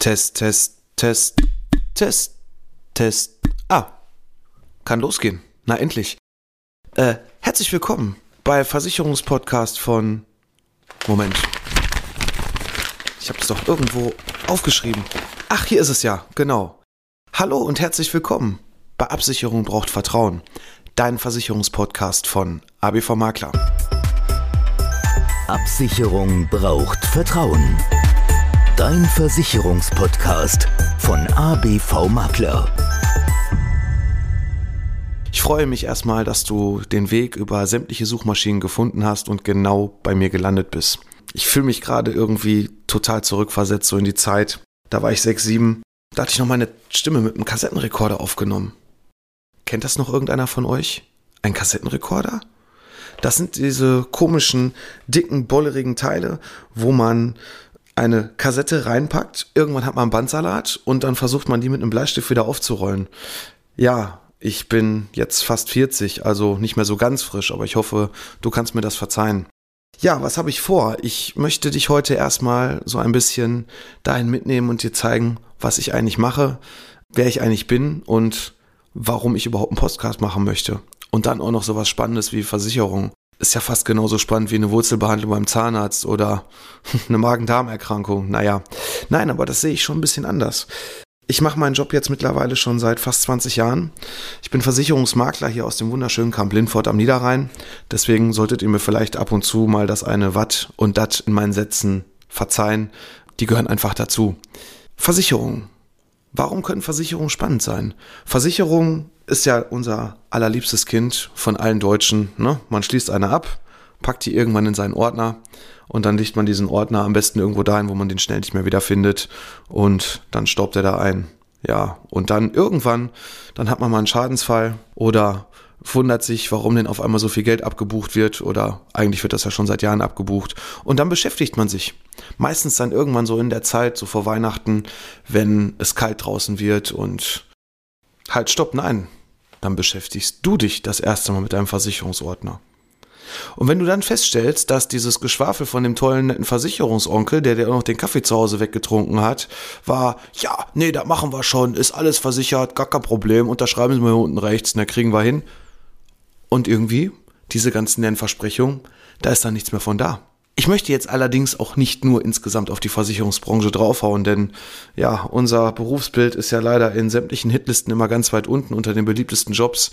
Test, Test, Test, Test, Test. Ah, kann losgehen. Na endlich. Äh, herzlich willkommen bei Versicherungspodcast von. Moment. Ich habe es doch irgendwo aufgeschrieben. Ach, hier ist es ja, genau. Hallo und herzlich willkommen bei Absicherung braucht Vertrauen. Dein Versicherungspodcast von ABV Makler. Absicherung braucht Vertrauen. Dein Versicherungspodcast von ABV Makler. Ich freue mich erstmal, dass du den Weg über sämtliche Suchmaschinen gefunden hast und genau bei mir gelandet bist. Ich fühle mich gerade irgendwie total zurückversetzt, so in die Zeit. Da war ich 6, 7. Da hatte ich noch meine Stimme mit einem Kassettenrekorder aufgenommen. Kennt das noch irgendeiner von euch? Ein Kassettenrekorder? Das sind diese komischen, dicken, bollerigen Teile, wo man eine Kassette reinpackt, irgendwann hat man Bandsalat und dann versucht man die mit einem Bleistift wieder aufzurollen. Ja, ich bin jetzt fast 40, also nicht mehr so ganz frisch, aber ich hoffe, du kannst mir das verzeihen. Ja, was habe ich vor? Ich möchte dich heute erstmal so ein bisschen dahin mitnehmen und dir zeigen, was ich eigentlich mache, wer ich eigentlich bin und warum ich überhaupt einen Podcast machen möchte. Und dann auch noch so was Spannendes wie Versicherung ist ja fast genauso spannend wie eine Wurzelbehandlung beim Zahnarzt oder eine Magen-Darm-Erkrankung. Naja, nein, aber das sehe ich schon ein bisschen anders. Ich mache meinen Job jetzt mittlerweile schon seit fast 20 Jahren. Ich bin Versicherungsmakler hier aus dem wunderschönen Kamp Lindfort am Niederrhein. Deswegen solltet ihr mir vielleicht ab und zu mal das eine Watt und Dat in meinen Sätzen verzeihen. Die gehören einfach dazu. Versicherung. Warum können Versicherungen spannend sein? Versicherung ist ja unser allerliebstes Kind von allen Deutschen. Ne? Man schließt eine ab, packt die irgendwann in seinen Ordner und dann legt man diesen Ordner am besten irgendwo dahin, wo man den schnell nicht mehr wiederfindet und dann staubt er da ein. Ja, und dann irgendwann, dann hat man mal einen Schadensfall oder wundert sich, warum denn auf einmal so viel Geld abgebucht wird oder eigentlich wird das ja schon seit Jahren abgebucht. Und dann beschäftigt man sich. Meistens dann irgendwann so in der Zeit, so vor Weihnachten, wenn es kalt draußen wird und halt stopp, nein. Dann beschäftigst du dich das erste Mal mit deinem Versicherungsordner. Und wenn du dann feststellst, dass dieses Geschwafel von dem tollen netten Versicherungsonkel, der dir auch noch den Kaffee zu Hause weggetrunken hat, war, ja, nee, da machen wir schon, ist alles versichert, gar kein Problem, unterschreiben Sie mal hier unten rechts, da kriegen wir hin. Und irgendwie, diese ganzen netten Versprechungen, da ist dann nichts mehr von da. Ich möchte jetzt allerdings auch nicht nur insgesamt auf die Versicherungsbranche draufhauen, denn ja, unser Berufsbild ist ja leider in sämtlichen Hitlisten immer ganz weit unten unter den beliebtesten Jobs.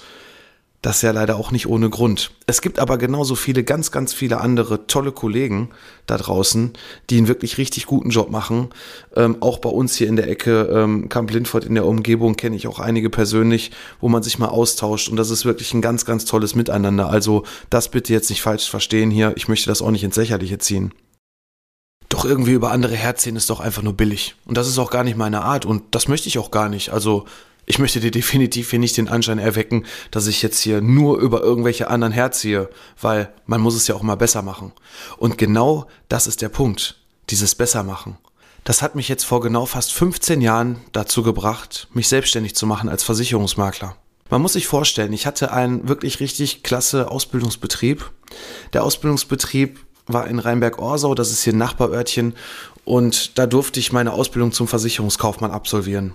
Das ist ja leider auch nicht ohne Grund. Es gibt aber genauso viele, ganz, ganz viele andere tolle Kollegen da draußen, die einen wirklich richtig guten Job machen. Ähm, auch bei uns hier in der Ecke, ähm, Camp Lindford in der Umgebung, kenne ich auch einige persönlich, wo man sich mal austauscht. Und das ist wirklich ein ganz, ganz tolles Miteinander. Also das bitte jetzt nicht falsch verstehen hier. Ich möchte das auch nicht ins Lächerliche ziehen. Doch irgendwie über andere herziehen ist doch einfach nur billig. Und das ist auch gar nicht meine Art. Und das möchte ich auch gar nicht. Also ich möchte dir definitiv hier nicht den Anschein erwecken, dass ich jetzt hier nur über irgendwelche anderen herziehe, weil man muss es ja auch mal besser machen. Und genau das ist der Punkt, dieses Bessermachen. Das hat mich jetzt vor genau fast 15 Jahren dazu gebracht, mich selbstständig zu machen als Versicherungsmakler. Man muss sich vorstellen, ich hatte einen wirklich richtig klasse Ausbildungsbetrieb. Der Ausbildungsbetrieb war in Rheinberg-Orsau, das ist hier ein Nachbarörtchen, und da durfte ich meine Ausbildung zum Versicherungskaufmann absolvieren.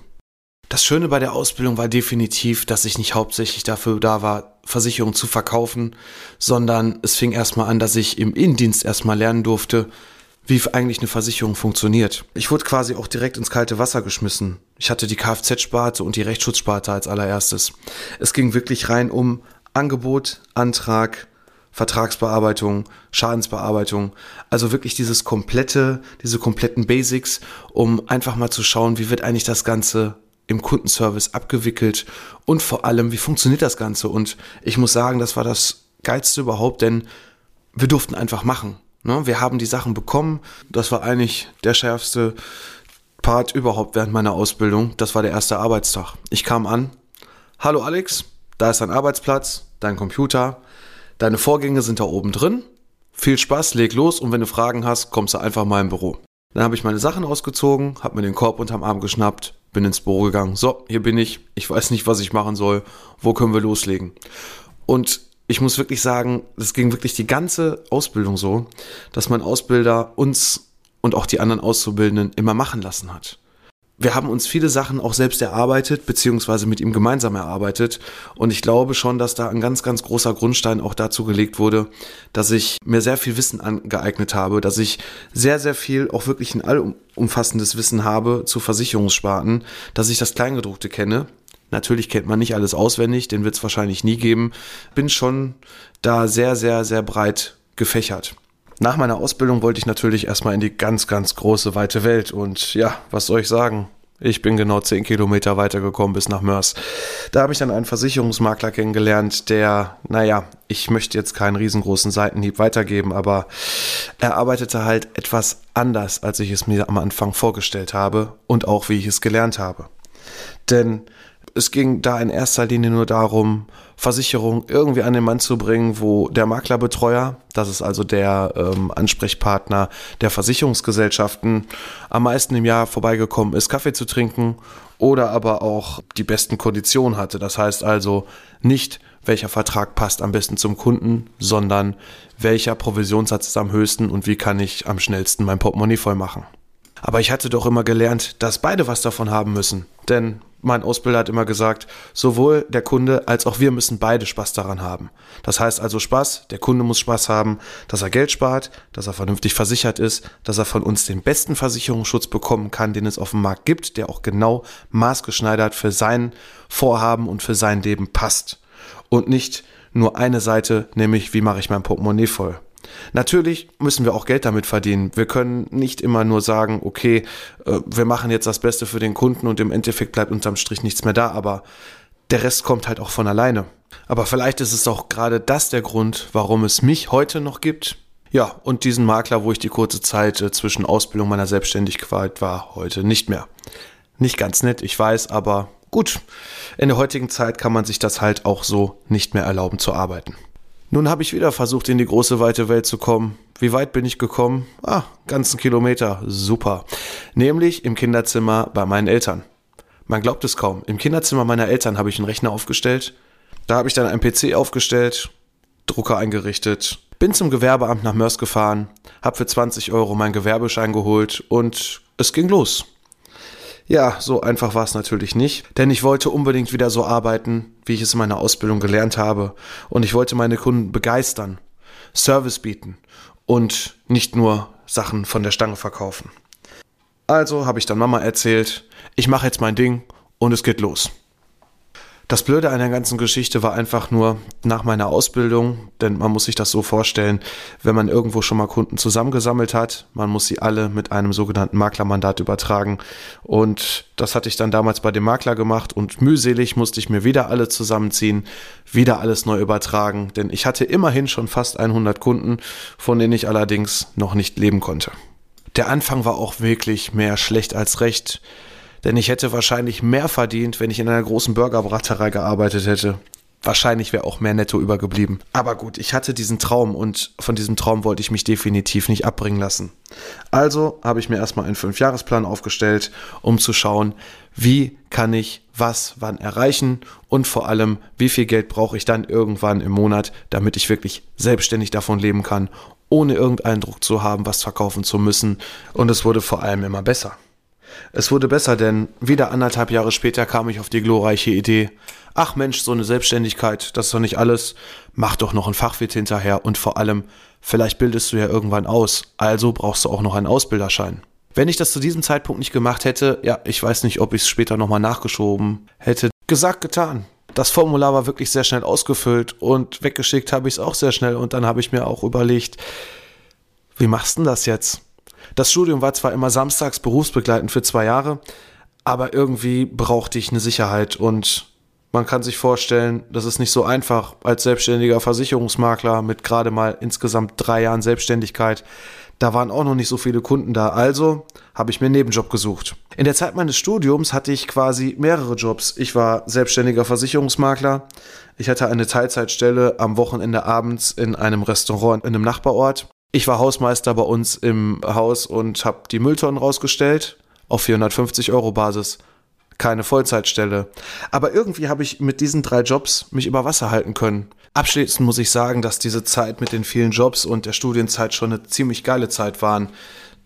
Das Schöne bei der Ausbildung war definitiv, dass ich nicht hauptsächlich dafür da war, Versicherungen zu verkaufen, sondern es fing erstmal an, dass ich im Innendienst erstmal lernen durfte, wie eigentlich eine Versicherung funktioniert. Ich wurde quasi auch direkt ins kalte Wasser geschmissen. Ich hatte die Kfz-Sparte und die Rechtsschutzsparte als allererstes. Es ging wirklich rein um Angebot, Antrag, Vertragsbearbeitung, Schadensbearbeitung, also wirklich dieses komplette, diese kompletten Basics, um einfach mal zu schauen, wie wird eigentlich das Ganze im Kundenservice abgewickelt und vor allem, wie funktioniert das Ganze? Und ich muss sagen, das war das Geilste überhaupt, denn wir durften einfach machen. Ne? Wir haben die Sachen bekommen. Das war eigentlich der schärfste Part überhaupt während meiner Ausbildung. Das war der erste Arbeitstag. Ich kam an. Hallo Alex, da ist dein Arbeitsplatz, dein Computer. Deine Vorgänge sind da oben drin. Viel Spaß, leg los und wenn du Fragen hast, kommst du einfach mal im Büro. Dann habe ich meine Sachen ausgezogen, habe mir den Korb unterm Arm geschnappt, bin ins Büro gegangen. So, hier bin ich. Ich weiß nicht, was ich machen soll. Wo können wir loslegen? Und ich muss wirklich sagen, es ging wirklich die ganze Ausbildung so, dass mein Ausbilder uns und auch die anderen Auszubildenden immer machen lassen hat. Wir haben uns viele Sachen auch selbst erarbeitet, beziehungsweise mit ihm gemeinsam erarbeitet. Und ich glaube schon, dass da ein ganz, ganz großer Grundstein auch dazu gelegt wurde, dass ich mir sehr viel Wissen angeeignet habe, dass ich sehr, sehr viel, auch wirklich ein allumfassendes Wissen habe zu Versicherungssparten, dass ich das Kleingedruckte kenne, Natürlich kennt man nicht alles auswendig, den wird es wahrscheinlich nie geben. Bin schon da sehr, sehr, sehr breit gefächert. Nach meiner Ausbildung wollte ich natürlich erstmal in die ganz, ganz große, weite Welt. Und ja, was soll ich sagen? Ich bin genau zehn Kilometer weitergekommen bis nach Mörs. Da habe ich dann einen Versicherungsmakler kennengelernt, der, naja, ich möchte jetzt keinen riesengroßen Seitenhieb weitergeben, aber er arbeitete halt etwas anders, als ich es mir am Anfang vorgestellt habe und auch wie ich es gelernt habe. Denn es ging da in erster Linie nur darum, Versicherung irgendwie an den Mann zu bringen, wo der Maklerbetreuer, das ist also der ähm, Ansprechpartner der Versicherungsgesellschaften, am meisten im Jahr vorbeigekommen ist, Kaffee zu trinken oder aber auch die besten Konditionen hatte. Das heißt also nicht, welcher Vertrag passt am besten zum Kunden, sondern welcher Provisionssatz ist am höchsten und wie kann ich am schnellsten mein Portemonnaie voll machen. Aber ich hatte doch immer gelernt, dass beide was davon haben müssen. Denn mein Ausbilder hat immer gesagt, sowohl der Kunde als auch wir müssen beide Spaß daran haben. Das heißt also Spaß, der Kunde muss Spaß haben, dass er Geld spart, dass er vernünftig versichert ist, dass er von uns den besten Versicherungsschutz bekommen kann, den es auf dem Markt gibt, der auch genau maßgeschneidert für sein Vorhaben und für sein Leben passt. Und nicht nur eine Seite, nämlich wie mache ich mein Portemonnaie voll. Natürlich müssen wir auch Geld damit verdienen. Wir können nicht immer nur sagen, okay, äh, wir machen jetzt das Beste für den Kunden und im Endeffekt bleibt unterm Strich nichts mehr da, aber der Rest kommt halt auch von alleine. Aber vielleicht ist es auch gerade das der Grund, warum es mich heute noch gibt. Ja, und diesen Makler, wo ich die kurze Zeit äh, zwischen Ausbildung meiner Selbstständigkeit war, heute nicht mehr. Nicht ganz nett, ich weiß, aber gut. In der heutigen Zeit kann man sich das halt auch so nicht mehr erlauben zu arbeiten. Nun habe ich wieder versucht, in die große weite Welt zu kommen. Wie weit bin ich gekommen? Ah, ganzen Kilometer. Super. Nämlich im Kinderzimmer bei meinen Eltern. Man glaubt es kaum. Im Kinderzimmer meiner Eltern habe ich einen Rechner aufgestellt. Da habe ich dann einen PC aufgestellt, Drucker eingerichtet, bin zum Gewerbeamt nach Mörs gefahren, habe für 20 Euro meinen Gewerbeschein geholt und es ging los. Ja, so einfach war es natürlich nicht, denn ich wollte unbedingt wieder so arbeiten, wie ich es in meiner Ausbildung gelernt habe, und ich wollte meine Kunden begeistern, Service bieten und nicht nur Sachen von der Stange verkaufen. Also habe ich dann Mama erzählt, ich mache jetzt mein Ding und es geht los. Das Blöde an der ganzen Geschichte war einfach nur nach meiner Ausbildung, denn man muss sich das so vorstellen, wenn man irgendwo schon mal Kunden zusammengesammelt hat, man muss sie alle mit einem sogenannten Maklermandat übertragen. Und das hatte ich dann damals bei dem Makler gemacht und mühselig musste ich mir wieder alle zusammenziehen, wieder alles neu übertragen, denn ich hatte immerhin schon fast 100 Kunden, von denen ich allerdings noch nicht leben konnte. Der Anfang war auch wirklich mehr schlecht als recht denn ich hätte wahrscheinlich mehr verdient, wenn ich in einer großen Burgerbraterei gearbeitet hätte. Wahrscheinlich wäre auch mehr netto übergeblieben. Aber gut, ich hatte diesen Traum und von diesem Traum wollte ich mich definitiv nicht abbringen lassen. Also habe ich mir erstmal einen Fünfjahresplan aufgestellt, um zu schauen, wie kann ich was wann erreichen und vor allem, wie viel Geld brauche ich dann irgendwann im Monat, damit ich wirklich selbstständig davon leben kann, ohne irgendeinen Druck zu haben, was verkaufen zu müssen. Und es wurde vor allem immer besser. Es wurde besser, denn wieder anderthalb Jahre später kam ich auf die glorreiche Idee, ach Mensch, so eine Selbstständigkeit, das ist doch nicht alles, mach doch noch ein Fachwirt hinterher und vor allem, vielleicht bildest du ja irgendwann aus, also brauchst du auch noch einen Ausbilderschein. Wenn ich das zu diesem Zeitpunkt nicht gemacht hätte, ja, ich weiß nicht, ob ich es später nochmal nachgeschoben hätte. Gesagt, getan. Das Formular war wirklich sehr schnell ausgefüllt und weggeschickt habe ich es auch sehr schnell und dann habe ich mir auch überlegt, wie machst du denn das jetzt? Das Studium war zwar immer samstags berufsbegleitend für zwei Jahre, aber irgendwie brauchte ich eine Sicherheit und man kann sich vorstellen, das ist nicht so einfach als selbstständiger Versicherungsmakler mit gerade mal insgesamt drei Jahren Selbstständigkeit. Da waren auch noch nicht so viele Kunden da, also habe ich mir einen Nebenjob gesucht. In der Zeit meines Studiums hatte ich quasi mehrere Jobs. Ich war selbstständiger Versicherungsmakler. Ich hatte eine Teilzeitstelle am Wochenende abends in einem Restaurant in einem Nachbarort. Ich war Hausmeister bei uns im Haus und habe die Mülltonnen rausgestellt auf 450 Euro Basis. Keine Vollzeitstelle. Aber irgendwie habe ich mit diesen drei Jobs mich über Wasser halten können. Abschließend muss ich sagen, dass diese Zeit mit den vielen Jobs und der Studienzeit schon eine ziemlich geile Zeit waren.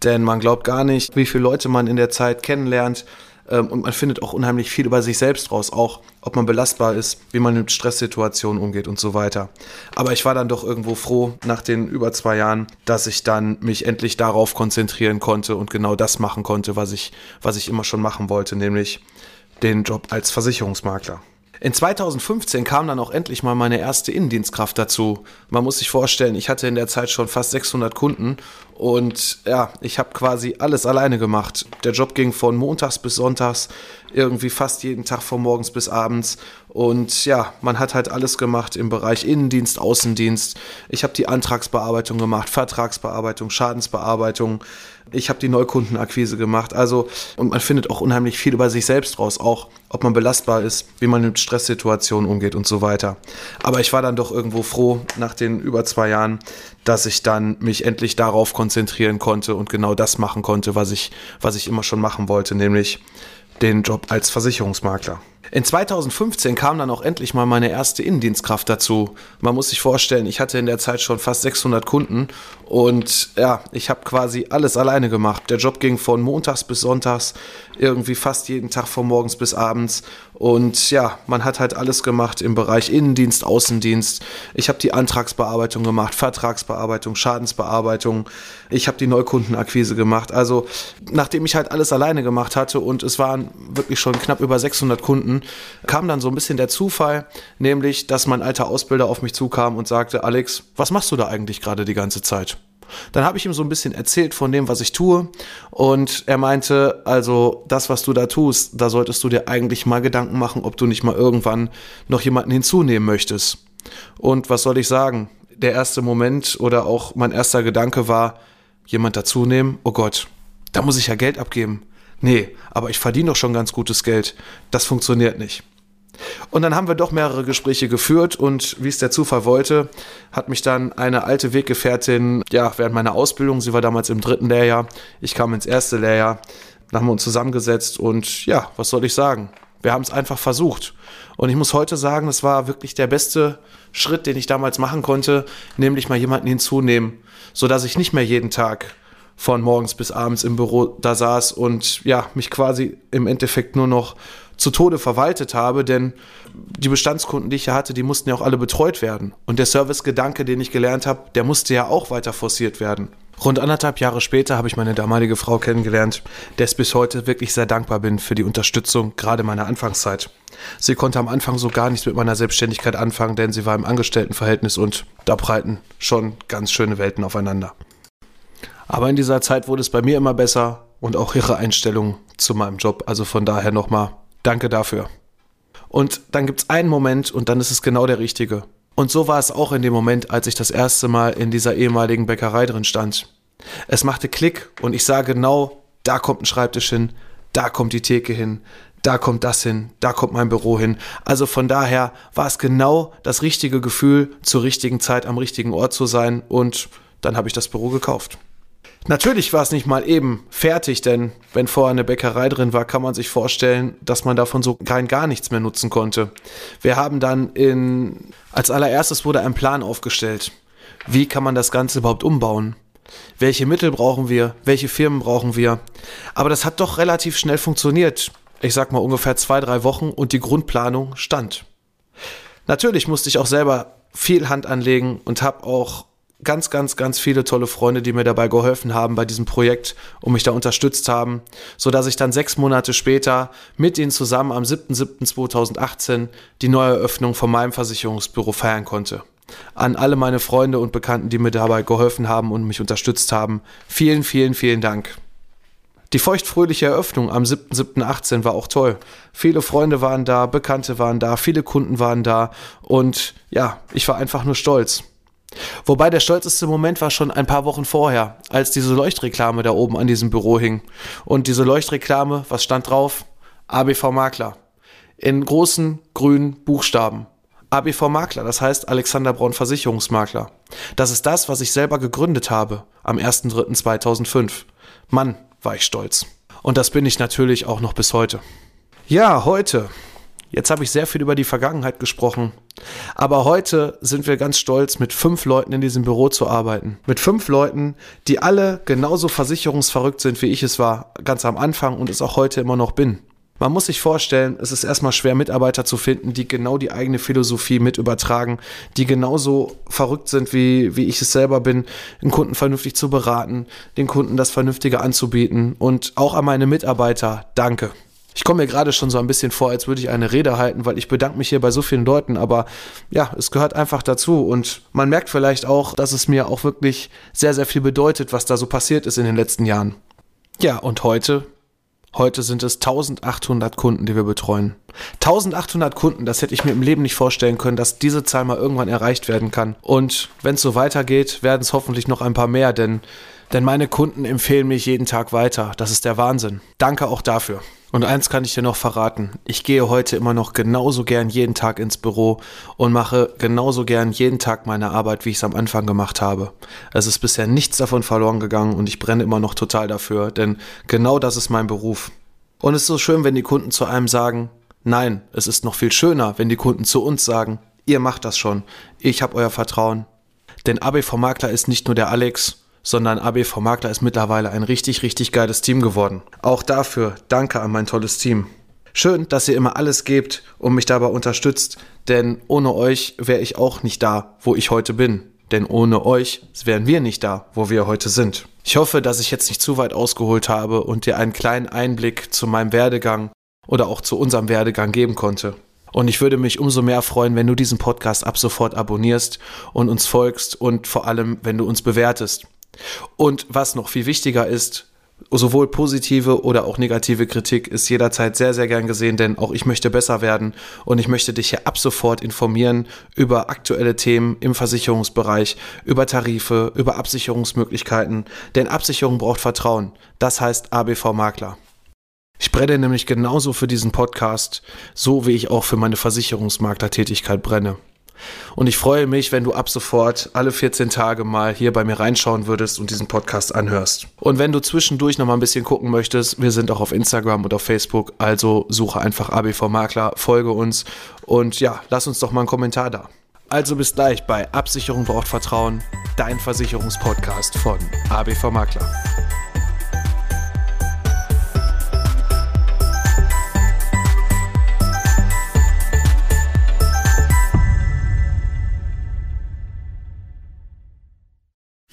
Denn man glaubt gar nicht, wie viele Leute man in der Zeit kennenlernt, ähm, und man findet auch unheimlich viel über sich selbst raus, auch ob man belastbar ist, wie man mit Stresssituationen umgeht und so weiter. Aber ich war dann doch irgendwo froh nach den über zwei Jahren, dass ich dann mich endlich darauf konzentrieren konnte und genau das machen konnte, was ich, was ich immer schon machen wollte, nämlich den Job als Versicherungsmakler. In 2015 kam dann auch endlich mal meine erste Innendienstkraft dazu. Man muss sich vorstellen, ich hatte in der Zeit schon fast 600 Kunden und ja, ich habe quasi alles alleine gemacht. Der Job ging von montags bis sonntags, irgendwie fast jeden Tag von morgens bis abends. Und ja, man hat halt alles gemacht im Bereich Innendienst, Außendienst. Ich habe die Antragsbearbeitung gemacht, Vertragsbearbeitung, Schadensbearbeitung. Ich habe die Neukundenakquise gemacht. Also, und man findet auch unheimlich viel über sich selbst raus, auch ob man belastbar ist, wie man mit Stresssituationen umgeht und so weiter. Aber ich war dann doch irgendwo froh nach den über zwei Jahren, dass ich dann mich endlich darauf konzentrieren konnte und genau das machen konnte, was ich, was ich immer schon machen wollte, nämlich den Job als Versicherungsmakler. In 2015 kam dann auch endlich mal meine erste Innendienstkraft dazu. Man muss sich vorstellen, ich hatte in der Zeit schon fast 600 Kunden und ja, ich habe quasi alles alleine gemacht. Der Job ging von montags bis sonntags, irgendwie fast jeden Tag von morgens bis abends und ja, man hat halt alles gemacht im Bereich Innendienst, Außendienst. Ich habe die Antragsbearbeitung gemacht, Vertragsbearbeitung, Schadensbearbeitung. Ich habe die Neukundenakquise gemacht. Also nachdem ich halt alles alleine gemacht hatte und es waren wirklich schon knapp über 600 Kunden, kam dann so ein bisschen der Zufall, nämlich, dass mein alter Ausbilder auf mich zukam und sagte, Alex, was machst du da eigentlich gerade die ganze Zeit? Dann habe ich ihm so ein bisschen erzählt von dem, was ich tue. Und er meinte, also das, was du da tust, da solltest du dir eigentlich mal Gedanken machen, ob du nicht mal irgendwann noch jemanden hinzunehmen möchtest. Und was soll ich sagen? Der erste Moment oder auch mein erster Gedanke war, jemand dazunehmen? Oh Gott, da muss ich ja Geld abgeben. Nee, aber ich verdiene doch schon ganz gutes Geld. Das funktioniert nicht. Und dann haben wir doch mehrere Gespräche geführt und wie es der Zufall wollte, hat mich dann eine alte Weggefährtin, ja, während meiner Ausbildung, sie war damals im dritten Lehrjahr, ich kam ins erste Lehrjahr, dann haben wir uns zusammengesetzt und ja, was soll ich sagen? Wir haben es einfach versucht. Und ich muss heute sagen, es war wirklich der beste Schritt, den ich damals machen konnte, nämlich mal jemanden hinzunehmen, sodass ich nicht mehr jeden Tag von morgens bis abends im Büro da saß und ja, mich quasi im Endeffekt nur noch zu Tode verwaltet habe, denn die Bestandskunden, die ich ja hatte, die mussten ja auch alle betreut werden. Und der Servicegedanke, den ich gelernt habe, der musste ja auch weiter forciert werden. Rund anderthalb Jahre später habe ich meine damalige Frau kennengelernt, der ich bis heute wirklich sehr dankbar bin für die Unterstützung, gerade meiner Anfangszeit. Sie konnte am Anfang so gar nichts mit meiner Selbstständigkeit anfangen, denn sie war im Angestelltenverhältnis und da breiten schon ganz schöne Welten aufeinander. Aber in dieser Zeit wurde es bei mir immer besser und auch ihre Einstellung zu meinem Job. Also von daher nochmal danke dafür. Und dann gibt es einen Moment und dann ist es genau der richtige. Und so war es auch in dem Moment, als ich das erste Mal in dieser ehemaligen Bäckerei drin stand. Es machte Klick und ich sah genau, da kommt ein Schreibtisch hin, da kommt die Theke hin, da kommt das hin, da kommt mein Büro hin. Also von daher war es genau das richtige Gefühl, zur richtigen Zeit am richtigen Ort zu sein und dann habe ich das Büro gekauft. Natürlich war es nicht mal eben fertig, denn wenn vorher eine Bäckerei drin war, kann man sich vorstellen, dass man davon so kein gar nichts mehr nutzen konnte. Wir haben dann in, als allererstes wurde ein Plan aufgestellt. Wie kann man das Ganze überhaupt umbauen? Welche Mittel brauchen wir? Welche Firmen brauchen wir? Aber das hat doch relativ schnell funktioniert. Ich sag mal ungefähr zwei, drei Wochen und die Grundplanung stand. Natürlich musste ich auch selber viel Hand anlegen und habe auch ganz, ganz, ganz viele tolle Freunde, die mir dabei geholfen haben bei diesem Projekt und mich da unterstützt haben, so dass ich dann sechs Monate später mit ihnen zusammen am 7.7.2018 die Neueröffnung von meinem Versicherungsbüro feiern konnte. An alle meine Freunde und Bekannten, die mir dabei geholfen haben und mich unterstützt haben, vielen, vielen, vielen Dank. Die feuchtfröhliche Eröffnung am 7.7.18 war auch toll. Viele Freunde waren da, Bekannte waren da, viele Kunden waren da und ja, ich war einfach nur stolz. Wobei der stolzeste Moment war schon ein paar Wochen vorher, als diese Leuchtreklame da oben an diesem Büro hing. Und diese Leuchtreklame, was stand drauf? ABV Makler. In großen grünen Buchstaben. ABV Makler, das heißt Alexander Braun Versicherungsmakler. Das ist das, was ich selber gegründet habe am 1.3.2005. Mann, war ich stolz. Und das bin ich natürlich auch noch bis heute. Ja, heute Jetzt habe ich sehr viel über die Vergangenheit gesprochen. Aber heute sind wir ganz stolz, mit fünf Leuten in diesem Büro zu arbeiten. Mit fünf Leuten, die alle genauso versicherungsverrückt sind, wie ich es war, ganz am Anfang und es auch heute immer noch bin. Man muss sich vorstellen, es ist erstmal schwer, Mitarbeiter zu finden, die genau die eigene Philosophie mit übertragen, die genauso verrückt sind, wie, wie ich es selber bin, den Kunden vernünftig zu beraten, den Kunden das Vernünftige anzubieten und auch an meine Mitarbeiter, danke. Ich komme mir gerade schon so ein bisschen vor, als würde ich eine Rede halten, weil ich bedanke mich hier bei so vielen Leuten, aber ja, es gehört einfach dazu und man merkt vielleicht auch, dass es mir auch wirklich sehr, sehr viel bedeutet, was da so passiert ist in den letzten Jahren. Ja, und heute Heute sind es 1800 Kunden, die wir betreuen. 1800 Kunden, das hätte ich mir im Leben nicht vorstellen können, dass diese Zahl mal irgendwann erreicht werden kann. Und wenn es so weitergeht, werden es hoffentlich noch ein paar mehr, denn, denn meine Kunden empfehlen mich jeden Tag weiter. Das ist der Wahnsinn. Danke auch dafür. Und eins kann ich dir noch verraten. Ich gehe heute immer noch genauso gern jeden Tag ins Büro und mache genauso gern jeden Tag meine Arbeit, wie ich es am Anfang gemacht habe. Es ist bisher nichts davon verloren gegangen und ich brenne immer noch total dafür, denn genau das ist mein Beruf. Und es ist so schön, wenn die Kunden zu einem sagen, nein, es ist noch viel schöner, wenn die Kunden zu uns sagen, ihr macht das schon, ich habe euer Vertrauen. Denn ABV Makler ist nicht nur der Alex, sondern ABV Makler ist mittlerweile ein richtig, richtig geiles Team geworden. Auch dafür danke an mein tolles Team. Schön, dass ihr immer alles gebt und mich dabei unterstützt, denn ohne euch wäre ich auch nicht da, wo ich heute bin. Denn ohne euch wären wir nicht da, wo wir heute sind. Ich hoffe, dass ich jetzt nicht zu weit ausgeholt habe und dir einen kleinen Einblick zu meinem Werdegang oder auch zu unserem Werdegang geben konnte. Und ich würde mich umso mehr freuen, wenn du diesen Podcast ab sofort abonnierst und uns folgst und vor allem, wenn du uns bewertest. Und was noch viel wichtiger ist, sowohl positive oder auch negative Kritik ist jederzeit sehr, sehr gern gesehen, denn auch ich möchte besser werden und ich möchte dich hier ab sofort informieren über aktuelle Themen im Versicherungsbereich, über Tarife, über Absicherungsmöglichkeiten, denn Absicherung braucht Vertrauen. Das heißt ABV Makler. Ich brenne nämlich genauso für diesen Podcast, so wie ich auch für meine Versicherungsmaklertätigkeit brenne. Und ich freue mich, wenn du ab sofort alle 14 Tage mal hier bei mir reinschauen würdest und diesen Podcast anhörst. Und wenn du zwischendurch noch mal ein bisschen gucken möchtest, wir sind auch auf Instagram und auf Facebook, also suche einfach ABV Makler, folge uns und ja, lass uns doch mal einen Kommentar da. Also bis gleich bei Absicherung braucht Vertrauen, dein Versicherungspodcast von ABV Makler.